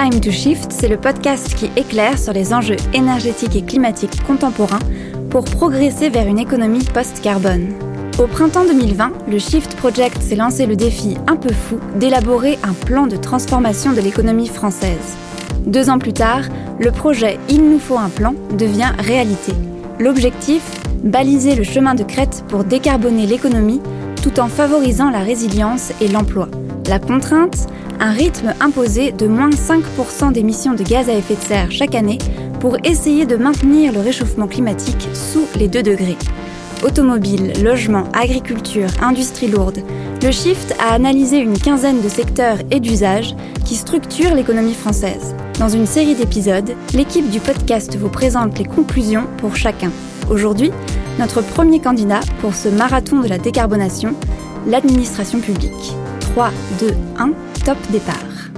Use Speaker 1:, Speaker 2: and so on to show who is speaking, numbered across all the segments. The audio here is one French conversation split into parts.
Speaker 1: Time to Shift, c'est le podcast qui éclaire sur les enjeux énergétiques et climatiques contemporains pour progresser vers une économie post-carbone. Au printemps 2020, le Shift Project s'est lancé le défi un peu fou d'élaborer un plan de transformation de l'économie française. Deux ans plus tard, le projet Il nous faut un plan devient réalité. L'objectif Baliser le chemin de crête pour décarboner l'économie tout en favorisant la résilience et l'emploi. La contrainte Un rythme imposé de moins 5% d'émissions de gaz à effet de serre chaque année pour essayer de maintenir le réchauffement climatique sous les 2 degrés. Automobile, logement, agriculture, industrie lourde, le Shift a analysé une quinzaine de secteurs et d'usages qui structurent l'économie française. Dans une série d'épisodes, l'équipe du podcast vous présente les conclusions pour chacun. Aujourd'hui, notre premier candidat pour ce marathon de la décarbonation, l'administration publique. 3, 2, 1, top départ.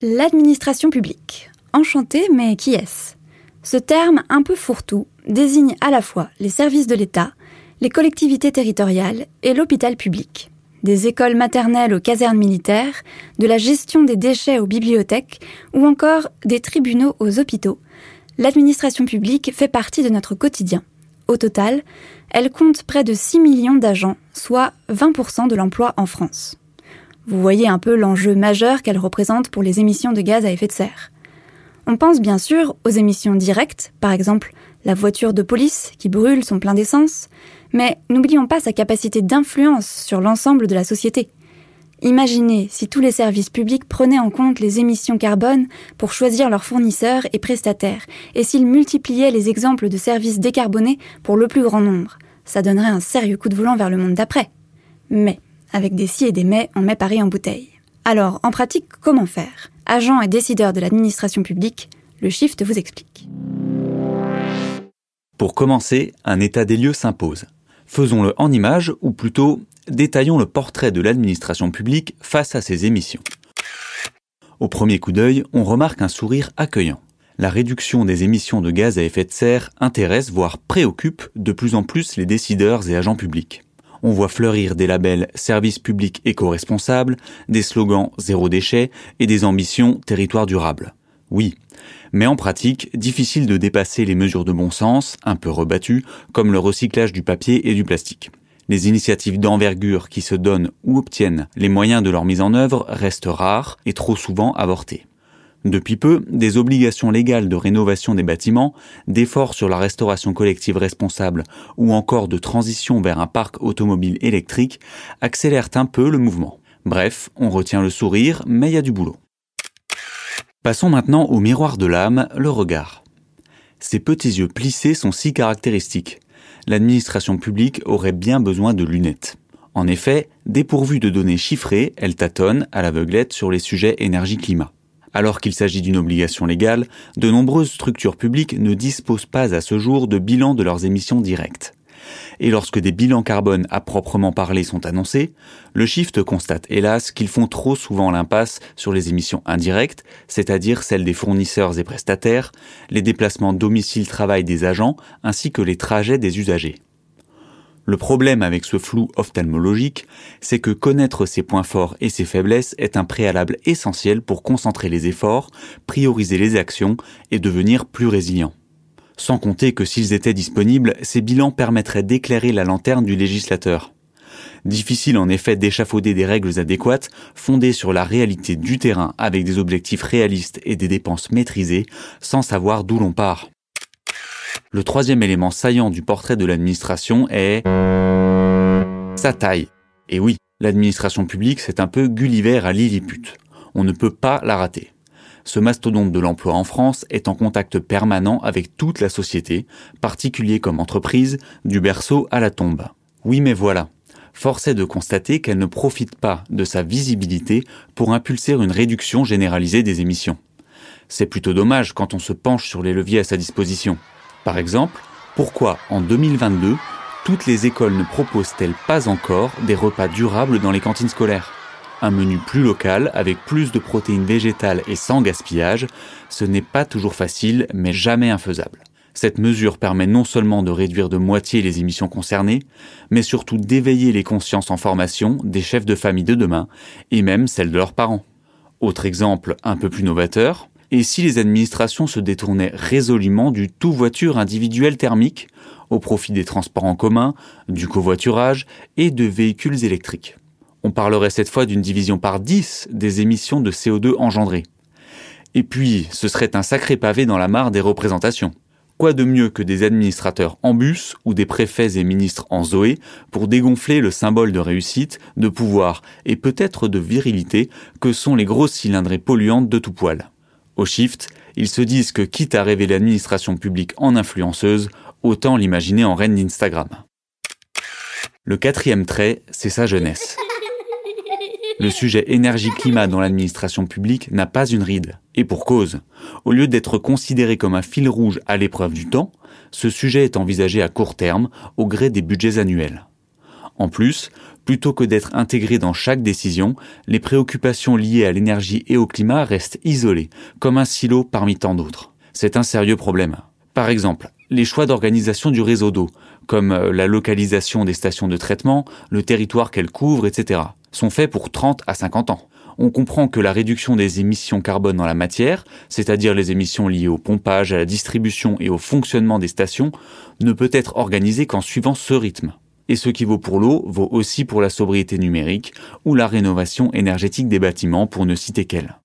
Speaker 1: L'administration publique. Enchanté, mais qui est-ce? Ce terme un peu fourre-tout désigne à la fois les services de l'État, les collectivités territoriales et l'hôpital public. Des écoles maternelles aux casernes militaires, de la gestion des déchets aux bibliothèques ou encore des tribunaux aux hôpitaux, l'administration publique fait partie de notre quotidien. Au total, elle compte près de 6 millions d'agents, soit 20% de l'emploi en France. Vous voyez un peu l'enjeu majeur qu'elle représente pour les émissions de gaz à effet de serre. On pense bien sûr aux émissions directes, par exemple la voiture de police qui brûle son plein d'essence, mais n'oublions pas sa capacité d'influence sur l'ensemble de la société. Imaginez si tous les services publics prenaient en compte les émissions carbone pour choisir leurs fournisseurs et prestataires, et s'ils multipliaient les exemples de services décarbonés pour le plus grand nombre. Ça donnerait un sérieux coup de volant vers le monde d'après. Mais, avec des si et des mais, on met Paris en bouteille. Alors, en pratique, comment faire? Agents et décideurs de l'administration publique, le Shift vous explique.
Speaker 2: Pour commencer, un état des lieux s'impose. Faisons-le en images, ou plutôt détaillons le portrait de l'administration publique face à ces émissions. Au premier coup d'œil, on remarque un sourire accueillant. La réduction des émissions de gaz à effet de serre intéresse, voire préoccupe de plus en plus les décideurs et agents publics. On voit fleurir des labels service public éco-responsable, des slogans zéro déchet et des ambitions territoire durable. Oui, mais en pratique, difficile de dépasser les mesures de bon sens, un peu rebattues, comme le recyclage du papier et du plastique. Les initiatives d'envergure qui se donnent ou obtiennent les moyens de leur mise en œuvre restent rares et trop souvent avortées. Depuis peu, des obligations légales de rénovation des bâtiments, d'efforts sur la restauration collective responsable ou encore de transition vers un parc automobile électrique accélèrent un peu le mouvement. Bref, on retient le sourire, mais il y a du boulot. Passons maintenant au miroir de l'âme, le regard. Ces petits yeux plissés sont si caractéristiques l'administration publique aurait bien besoin de lunettes. En effet, dépourvue de données chiffrées, elle tâtonne à l'aveuglette sur les sujets énergie-climat. Alors qu'il s'agit d'une obligation légale, de nombreuses structures publiques ne disposent pas à ce jour de bilan de leurs émissions directes. Et lorsque des bilans carbone à proprement parler sont annoncés, le Shift constate hélas qu'ils font trop souvent l'impasse sur les émissions indirectes, c'est-à-dire celles des fournisseurs et prestataires, les déplacements domicile-travail des agents, ainsi que les trajets des usagers. Le problème avec ce flou ophtalmologique, c'est que connaître ses points forts et ses faiblesses est un préalable essentiel pour concentrer les efforts, prioriser les actions et devenir plus résilient. Sans compter que s'ils étaient disponibles, ces bilans permettraient d'éclairer la lanterne du législateur. Difficile en effet d'échafauder des règles adéquates, fondées sur la réalité du terrain avec des objectifs réalistes et des dépenses maîtrisées, sans savoir d'où l'on part. Le troisième élément saillant du portrait de l'administration est sa taille. Et oui, l'administration publique, c'est un peu Gulliver à Lilliput. On ne peut pas la rater ce mastodonte de l'emploi en France est en contact permanent avec toute la société, particulier comme entreprise, du berceau à la tombe. Oui mais voilà, force est de constater qu'elle ne profite pas de sa visibilité pour impulser une réduction généralisée des émissions. C'est plutôt dommage quand on se penche sur les leviers à sa disposition. Par exemple, pourquoi en 2022, toutes les écoles ne proposent-elles pas encore des repas durables dans les cantines scolaires? Un menu plus local avec plus de protéines végétales et sans gaspillage, ce n'est pas toujours facile mais jamais infaisable. Cette mesure permet non seulement de réduire de moitié les émissions concernées, mais surtout d'éveiller les consciences en formation des chefs de famille de demain, et même celles de leurs parents. Autre exemple un peu plus novateur, et si les administrations se détournaient résolument du tout voiture individuelle thermique au profit des transports en commun, du covoiturage et de véhicules électriques? On parlerait cette fois d'une division par 10 des émissions de CO2 engendrées. Et puis, ce serait un sacré pavé dans la mare des représentations. Quoi de mieux que des administrateurs en bus ou des préfets et ministres en Zoé pour dégonfler le symbole de réussite, de pouvoir et peut-être de virilité que sont les grosses cylindrées polluantes de tout poil. Au shift, ils se disent que quitte à rêver l'administration publique en influenceuse, autant l'imaginer en reine d'Instagram. Le quatrième trait, c'est sa jeunesse. Le sujet énergie-climat dans l'administration publique n'a pas une ride. Et pour cause. Au lieu d'être considéré comme un fil rouge à l'épreuve du temps, ce sujet est envisagé à court terme, au gré des budgets annuels. En plus, plutôt que d'être intégré dans chaque décision, les préoccupations liées à l'énergie et au climat restent isolées, comme un silo parmi tant d'autres. C'est un sérieux problème. Par exemple, les choix d'organisation du réseau d'eau, comme euh, la localisation des stations de traitement, le territoire qu'elles couvrent, etc sont faits pour 30 à 50 ans. On comprend que la réduction des émissions carbone dans la matière, c'est-à-dire les émissions liées au pompage, à la distribution et au fonctionnement des stations, ne peut être organisée qu'en suivant ce rythme. Et ce qui vaut pour l'eau vaut aussi pour la sobriété numérique ou la rénovation énergétique des bâtiments pour ne citer qu'elle.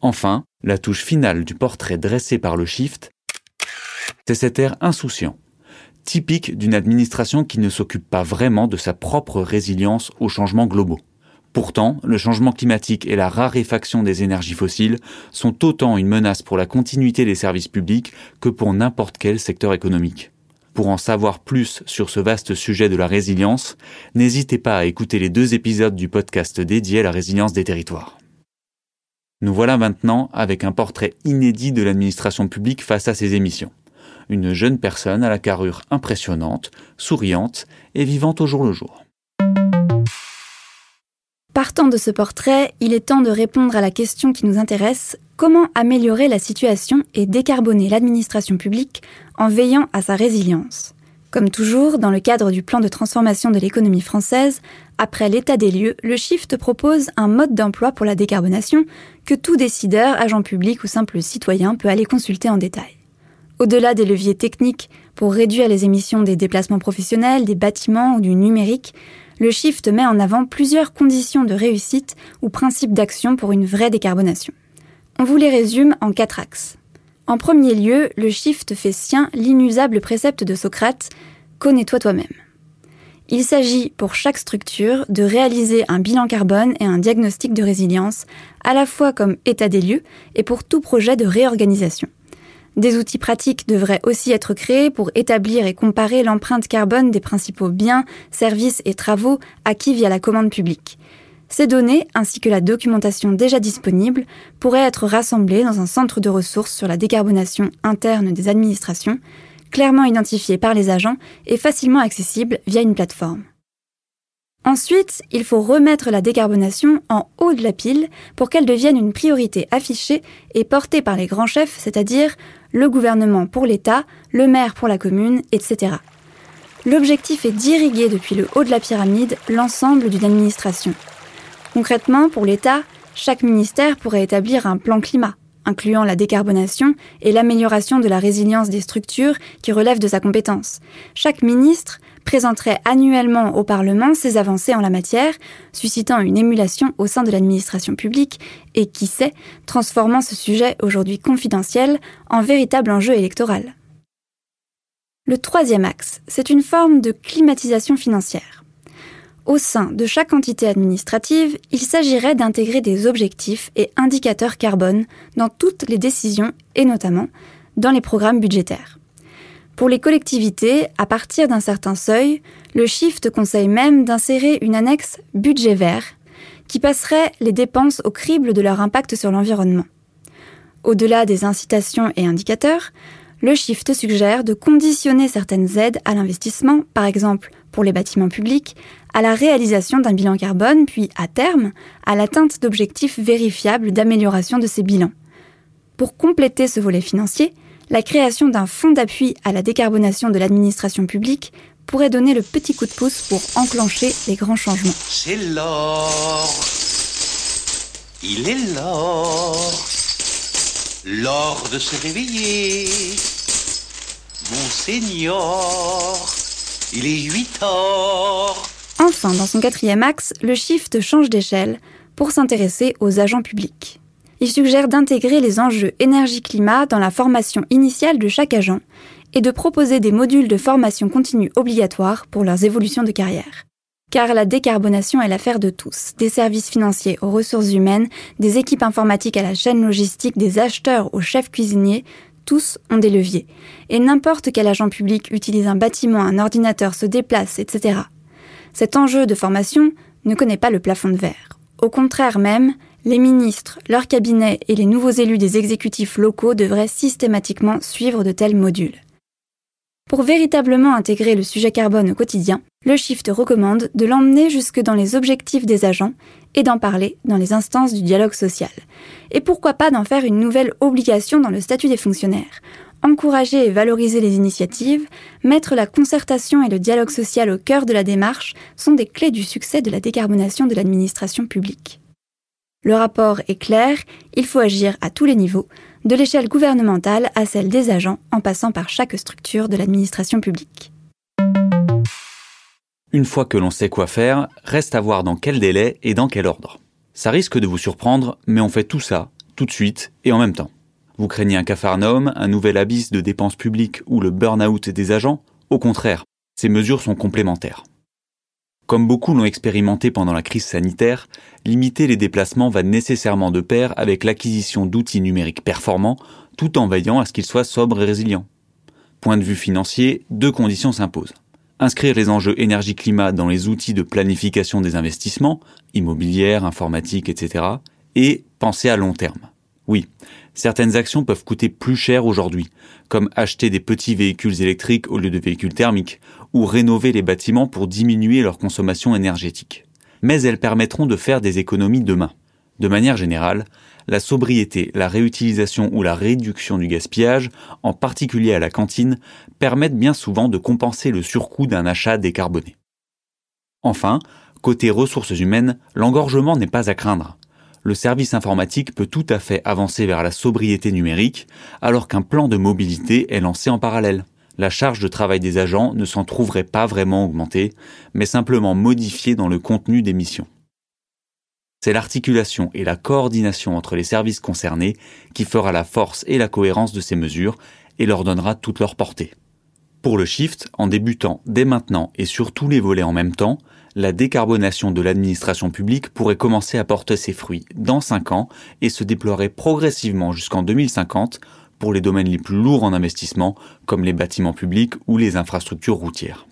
Speaker 2: Enfin, la touche finale du portrait dressé par le Shift, c'est cet air insouciant, typique d'une administration qui ne s'occupe pas vraiment de sa propre résilience aux changements globaux. Pourtant, le changement climatique et la raréfaction des énergies fossiles sont autant une menace pour la continuité des services publics que pour n'importe quel secteur économique. Pour en savoir plus sur ce vaste sujet de la résilience, n'hésitez pas à écouter les deux épisodes du podcast dédié à la résilience des territoires. Nous voilà maintenant avec un portrait inédit de l'administration publique face à ces émissions une jeune personne à la carrure impressionnante, souriante et vivante au jour le jour.
Speaker 1: Partant de ce portrait, il est temps de répondre à la question qui nous intéresse, comment améliorer la situation et décarboner l'administration publique en veillant à sa résilience? Comme toujours, dans le cadre du plan de transformation de l'économie française, après l'état des lieux, le Shift propose un mode d'emploi pour la décarbonation que tout décideur, agent public ou simple citoyen peut aller consulter en détail. Au-delà des leviers techniques pour réduire les émissions des déplacements professionnels, des bâtiments ou du numérique, le Shift met en avant plusieurs conditions de réussite ou principes d'action pour une vraie décarbonation. On vous les résume en quatre axes. En premier lieu, le Shift fait sien l'inusable précepte de Socrate Connais-toi toi-même. Il s'agit pour chaque structure de réaliser un bilan carbone et un diagnostic de résilience, à la fois comme état des lieux et pour tout projet de réorganisation. Des outils pratiques devraient aussi être créés pour établir et comparer l'empreinte carbone des principaux biens, services et travaux acquis via la commande publique. Ces données, ainsi que la documentation déjà disponible, pourraient être rassemblées dans un centre de ressources sur la décarbonation interne des administrations, clairement identifié par les agents et facilement accessible via une plateforme. Ensuite, il faut remettre la décarbonation en haut de la pile pour qu'elle devienne une priorité affichée et portée par les grands chefs, c'est-à-dire le gouvernement pour l'État, le maire pour la commune, etc. L'objectif est d'irriguer depuis le haut de la pyramide l'ensemble d'une administration. Concrètement, pour l'État, chaque ministère pourrait établir un plan climat, incluant la décarbonation et l'amélioration de la résilience des structures qui relèvent de sa compétence. Chaque ministre présenterait annuellement au Parlement ses avancées en la matière, suscitant une émulation au sein de l'administration publique et, qui sait, transformant ce sujet aujourd'hui confidentiel en véritable enjeu électoral. Le troisième axe, c'est une forme de climatisation financière. Au sein de chaque entité administrative, il s'agirait d'intégrer des objectifs et indicateurs carbone dans toutes les décisions et notamment dans les programmes budgétaires. Pour les collectivités, à partir d'un certain seuil, le Shift conseille même d'insérer une annexe budget vert qui passerait les dépenses au crible de leur impact sur l'environnement. Au-delà des incitations et indicateurs, le Shift suggère de conditionner certaines aides à l'investissement, par exemple pour les bâtiments publics, à la réalisation d'un bilan carbone, puis à terme, à l'atteinte d'objectifs vérifiables d'amélioration de ces bilans. Pour compléter ce volet financier, la création d'un fonds d'appui à la décarbonation de l'administration publique pourrait donner le petit coup de pouce pour enclencher les grands changements.
Speaker 3: C'est l'or. Il est l'or. L'or de se réveiller. Mon Seigneur, il est 8 heures.
Speaker 1: Enfin, dans son quatrième axe, le shift change d'échelle pour s'intéresser aux agents publics. Il suggère d'intégrer les enjeux énergie-climat dans la formation initiale de chaque agent et de proposer des modules de formation continue obligatoires pour leurs évolutions de carrière. Car la décarbonation est l'affaire de tous, des services financiers aux ressources humaines, des équipes informatiques à la chaîne logistique, des acheteurs aux chefs cuisiniers, tous ont des leviers. Et n'importe quel agent public utilise un bâtiment, un ordinateur, se déplace, etc. Cet enjeu de formation ne connaît pas le plafond de verre. Au contraire même, les ministres, leurs cabinets et les nouveaux élus des exécutifs locaux devraient systématiquement suivre de tels modules. Pour véritablement intégrer le sujet carbone au quotidien, le Shift recommande de l'emmener jusque dans les objectifs des agents et d'en parler dans les instances du dialogue social. Et pourquoi pas d'en faire une nouvelle obligation dans le statut des fonctionnaires Encourager et valoriser les initiatives, mettre la concertation et le dialogue social au cœur de la démarche sont des clés du succès de la décarbonation de l'administration publique. Le rapport est clair, il faut agir à tous les niveaux, de l'échelle gouvernementale à celle des agents en passant par chaque structure de l'administration publique.
Speaker 2: Une fois que l'on sait quoi faire, reste à voir dans quel délai et dans quel ordre. Ça risque de vous surprendre, mais on fait tout ça, tout de suite et en même temps. Vous craignez un cafarnaum, un nouvel abysse de dépenses publiques ou le burn-out des agents? Au contraire, ces mesures sont complémentaires. Comme beaucoup l'ont expérimenté pendant la crise sanitaire, limiter les déplacements va nécessairement de pair avec l'acquisition d'outils numériques performants, tout en veillant à ce qu'ils soient sobres et résilients. Point de vue financier, deux conditions s'imposent. Inscrire les enjeux énergie-climat dans les outils de planification des investissements, immobilière, informatique, etc. Et penser à long terme. Oui, certaines actions peuvent coûter plus cher aujourd'hui, comme acheter des petits véhicules électriques au lieu de véhicules thermiques, ou rénover les bâtiments pour diminuer leur consommation énergétique. Mais elles permettront de faire des économies demain. De manière générale, la sobriété, la réutilisation ou la réduction du gaspillage, en particulier à la cantine, permettent bien souvent de compenser le surcoût d'un achat décarboné. Enfin, côté ressources humaines, l'engorgement n'est pas à craindre. Le service informatique peut tout à fait avancer vers la sobriété numérique, alors qu'un plan de mobilité est lancé en parallèle la charge de travail des agents ne s'en trouverait pas vraiment augmentée, mais simplement modifiée dans le contenu des missions. C'est l'articulation et la coordination entre les services concernés qui fera la force et la cohérence de ces mesures et leur donnera toute leur portée. Pour le shift, en débutant dès maintenant et sur tous les volets en même temps, la décarbonation de l'administration publique pourrait commencer à porter ses fruits dans 5 ans et se déploierait progressivement jusqu'en 2050 pour les domaines les plus lourds en investissement, comme les bâtiments publics ou les infrastructures routières.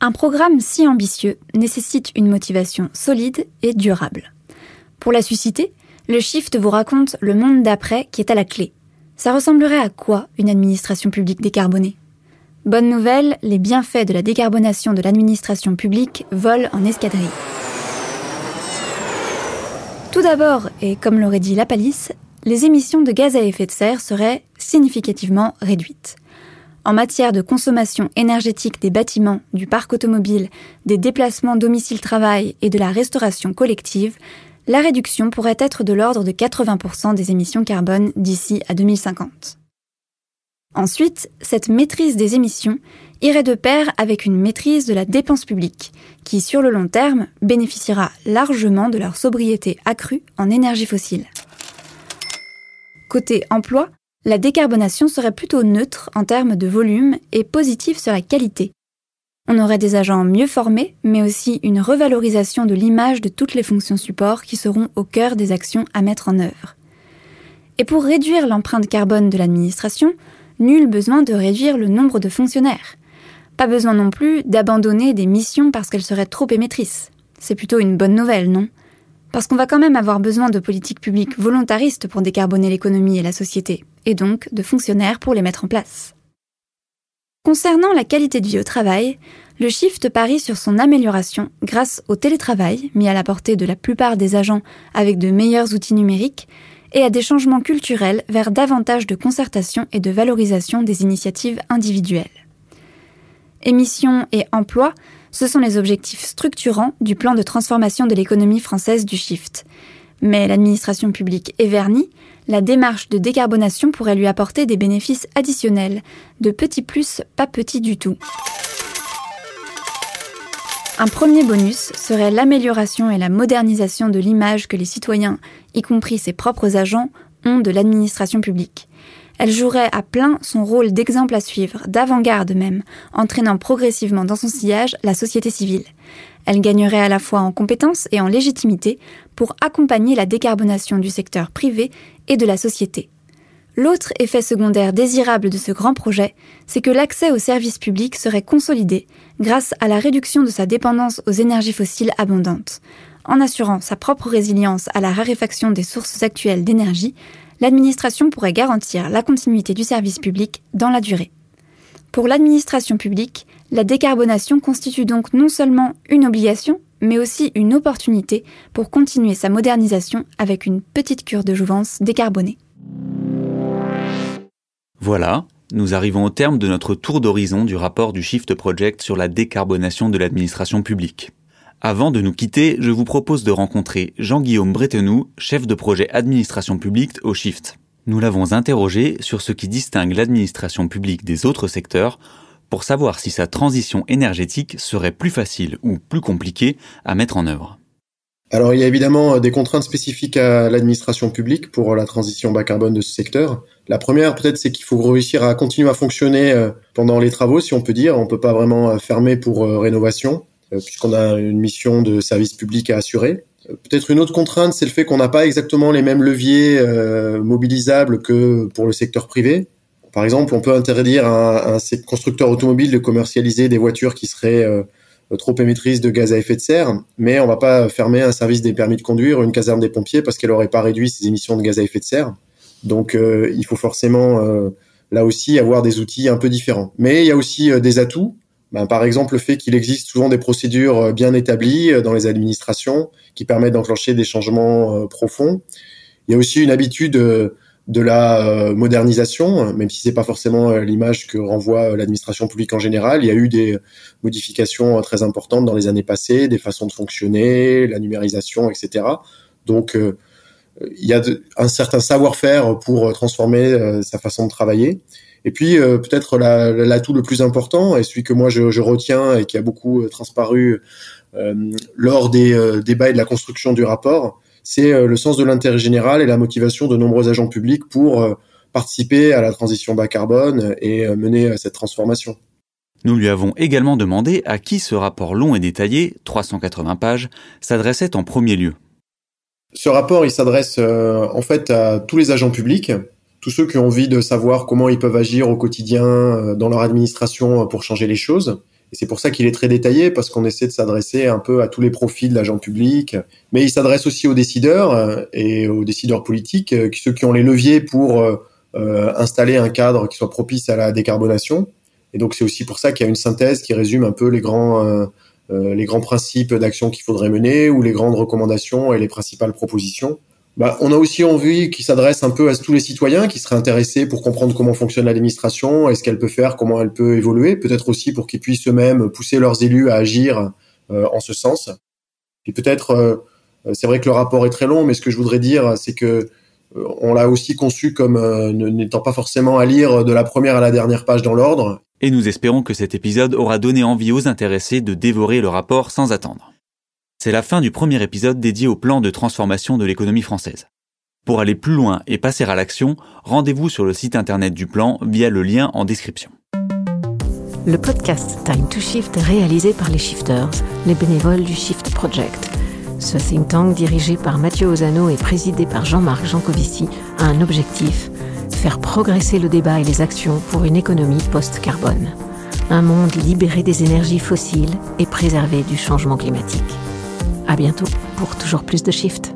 Speaker 1: Un programme si ambitieux nécessite une motivation solide et durable. Pour la susciter, le Shift vous raconte le monde d'après qui est à la clé. Ça ressemblerait à quoi une administration publique décarbonée? Bonne nouvelle, les bienfaits de la décarbonation de l'administration publique volent en escadrille. Tout d'abord, et comme l'aurait dit la palisse, les émissions de gaz à effet de serre seraient significativement réduites. En matière de consommation énergétique des bâtiments, du parc automobile, des déplacements domicile-travail et de la restauration collective, la réduction pourrait être de l'ordre de 80% des émissions carbone d'ici à 2050. Ensuite, cette maîtrise des émissions irait de pair avec une maîtrise de la dépense publique, qui sur le long terme bénéficiera largement de leur sobriété accrue en énergie fossile. Côté emploi, la décarbonation serait plutôt neutre en termes de volume et positive sur la qualité. On aurait des agents mieux formés, mais aussi une revalorisation de l'image de toutes les fonctions support qui seront au cœur des actions à mettre en œuvre. Et pour réduire l'empreinte carbone de l'administration, nul besoin de réduire le nombre de fonctionnaires. Pas besoin non plus d'abandonner des missions parce qu'elles seraient trop émettrices. C'est plutôt une bonne nouvelle, non? Parce qu'on va quand même avoir besoin de politiques publiques volontaristes pour décarboner l'économie et la société, et donc de fonctionnaires pour les mettre en place. Concernant la qualité de vie au travail, Le Shift parie sur son amélioration grâce au télétravail, mis à la portée de la plupart des agents avec de meilleurs outils numériques, et à des changements culturels vers davantage de concertation et de valorisation des initiatives individuelles. Émissions et emploi, ce sont les objectifs structurants du plan de transformation de l'économie française du Shift. Mais l'administration publique est vernie, la démarche de décarbonation pourrait lui apporter des bénéfices additionnels, de petits plus, pas petits du tout. Un premier bonus serait l'amélioration et la modernisation de l'image que les citoyens, y compris ses propres agents, ont de l'administration publique. Elle jouerait à plein son rôle d'exemple à suivre, d'avant-garde même, entraînant progressivement dans son sillage la société civile. Elle gagnerait à la fois en compétences et en légitimité pour accompagner la décarbonation du secteur privé et de la société. L'autre effet secondaire désirable de ce grand projet, c'est que l'accès aux services publics serait consolidé grâce à la réduction de sa dépendance aux énergies fossiles abondantes. En assurant sa propre résilience à la raréfaction des sources actuelles d'énergie, l'administration pourrait garantir la continuité du service public dans la durée. Pour l'administration publique, la décarbonation constitue donc non seulement une obligation, mais aussi une opportunité pour continuer sa modernisation avec une petite cure de jouvence décarbonée.
Speaker 2: Voilà, nous arrivons au terme de notre tour d'horizon du rapport du Shift Project sur la décarbonation de l'administration publique. Avant de nous quitter, je vous propose de rencontrer Jean-Guillaume Bretenoux, chef de projet administration publique au Shift. Nous l'avons interrogé sur ce qui distingue l'administration publique des autres secteurs pour savoir si sa transition énergétique serait plus facile ou plus compliquée à mettre en œuvre.
Speaker 4: Alors il y a évidemment des contraintes spécifiques à l'administration publique pour la transition bas carbone de ce secteur. La première peut-être c'est qu'il faut réussir à continuer à fonctionner euh, pendant les travaux si on peut dire. On peut pas vraiment euh, fermer pour euh, rénovation puisqu'on a une mission de service public à assurer. Peut-être une autre contrainte, c'est le fait qu'on n'a pas exactement les mêmes leviers mobilisables que pour le secteur privé. Par exemple, on peut interdire à un, constructeur automobile de commercialiser des voitures qui seraient trop émettrices de gaz à effet de serre, mais on va pas fermer un service des permis de conduire ou une caserne des pompiers parce qu'elle n'aurait pas réduit ses émissions de gaz à effet de serre. Donc euh, il faut forcément euh, là aussi avoir des outils un peu différents. Mais il y a aussi euh, des atouts. Ben, par exemple, le fait qu'il existe souvent des procédures bien établies dans les administrations qui permettent d'enclencher des changements profonds. Il y a aussi une habitude de la modernisation, même si c'est pas forcément l'image que renvoie l'administration publique en général. Il y a eu des modifications très importantes dans les années passées, des façons de fonctionner, la numérisation, etc. Donc il y a un certain savoir-faire pour euh, transformer euh, sa façon de travailler. Et puis euh, peut-être l'atout le plus important et celui que moi je, retiens et qui a beaucoup transparu lors des débats et de la construction du rapport, c'est le sens de l'intérêt général et la motivation de nombreux agents publics pour participer à la transition bas carbone et mener cette transformation.
Speaker 2: Nous lui avons également demandé à qui ce rapport long et détaillé, 380 pages, s'adressait en premier lieu.
Speaker 4: Ce rapport, il s'adresse euh, en fait à tous les agents publics, tous ceux qui ont envie de savoir comment ils peuvent agir au quotidien euh, dans leur administration pour changer les choses. Et c'est pour ça qu'il est très détaillé, parce qu'on essaie de s'adresser un peu à tous les profils de l'agent public. Mais il s'adresse aussi aux décideurs euh, et aux décideurs politiques, ceux qui ont les leviers pour installer un cadre qui soit propice à la décarbonation. Et donc c'est aussi pour ça qu'il y a une synthèse qui résume un peu les grands euh, les grands principes d'action qu'il faudrait mener ou les grandes recommandations et les principales propositions. Bah, on a aussi envie qu'il s'adresse un peu à tous les citoyens qui seraient intéressés pour comprendre comment fonctionne l'administration et ce qu'elle peut faire, comment elle peut évoluer, peut-être aussi pour qu'ils puissent eux-mêmes pousser leurs élus à agir euh, en ce sens. Et peut-être, euh, c'est vrai que le rapport est très long, mais ce que je voudrais dire, c'est que on l'a aussi conçu comme n'étant pas forcément à lire de la première à la dernière page dans l'ordre
Speaker 2: et nous espérons que cet épisode aura donné envie aux intéressés de dévorer le rapport sans attendre. C'est la fin du premier épisode dédié au plan de transformation de l'économie française. Pour aller plus loin et passer à l'action, rendez-vous sur le site internet du plan via le lien en description.
Speaker 5: Le podcast Time to Shift est réalisé par les Shifters, les bénévoles du Shift Project. Ce think tank dirigé par Mathieu Ozano et présidé par Jean-Marc Jancovici a un objectif faire progresser le débat et les actions pour une économie post-carbone. Un monde libéré des énergies fossiles et préservé du changement climatique. À bientôt pour toujours plus de Shift.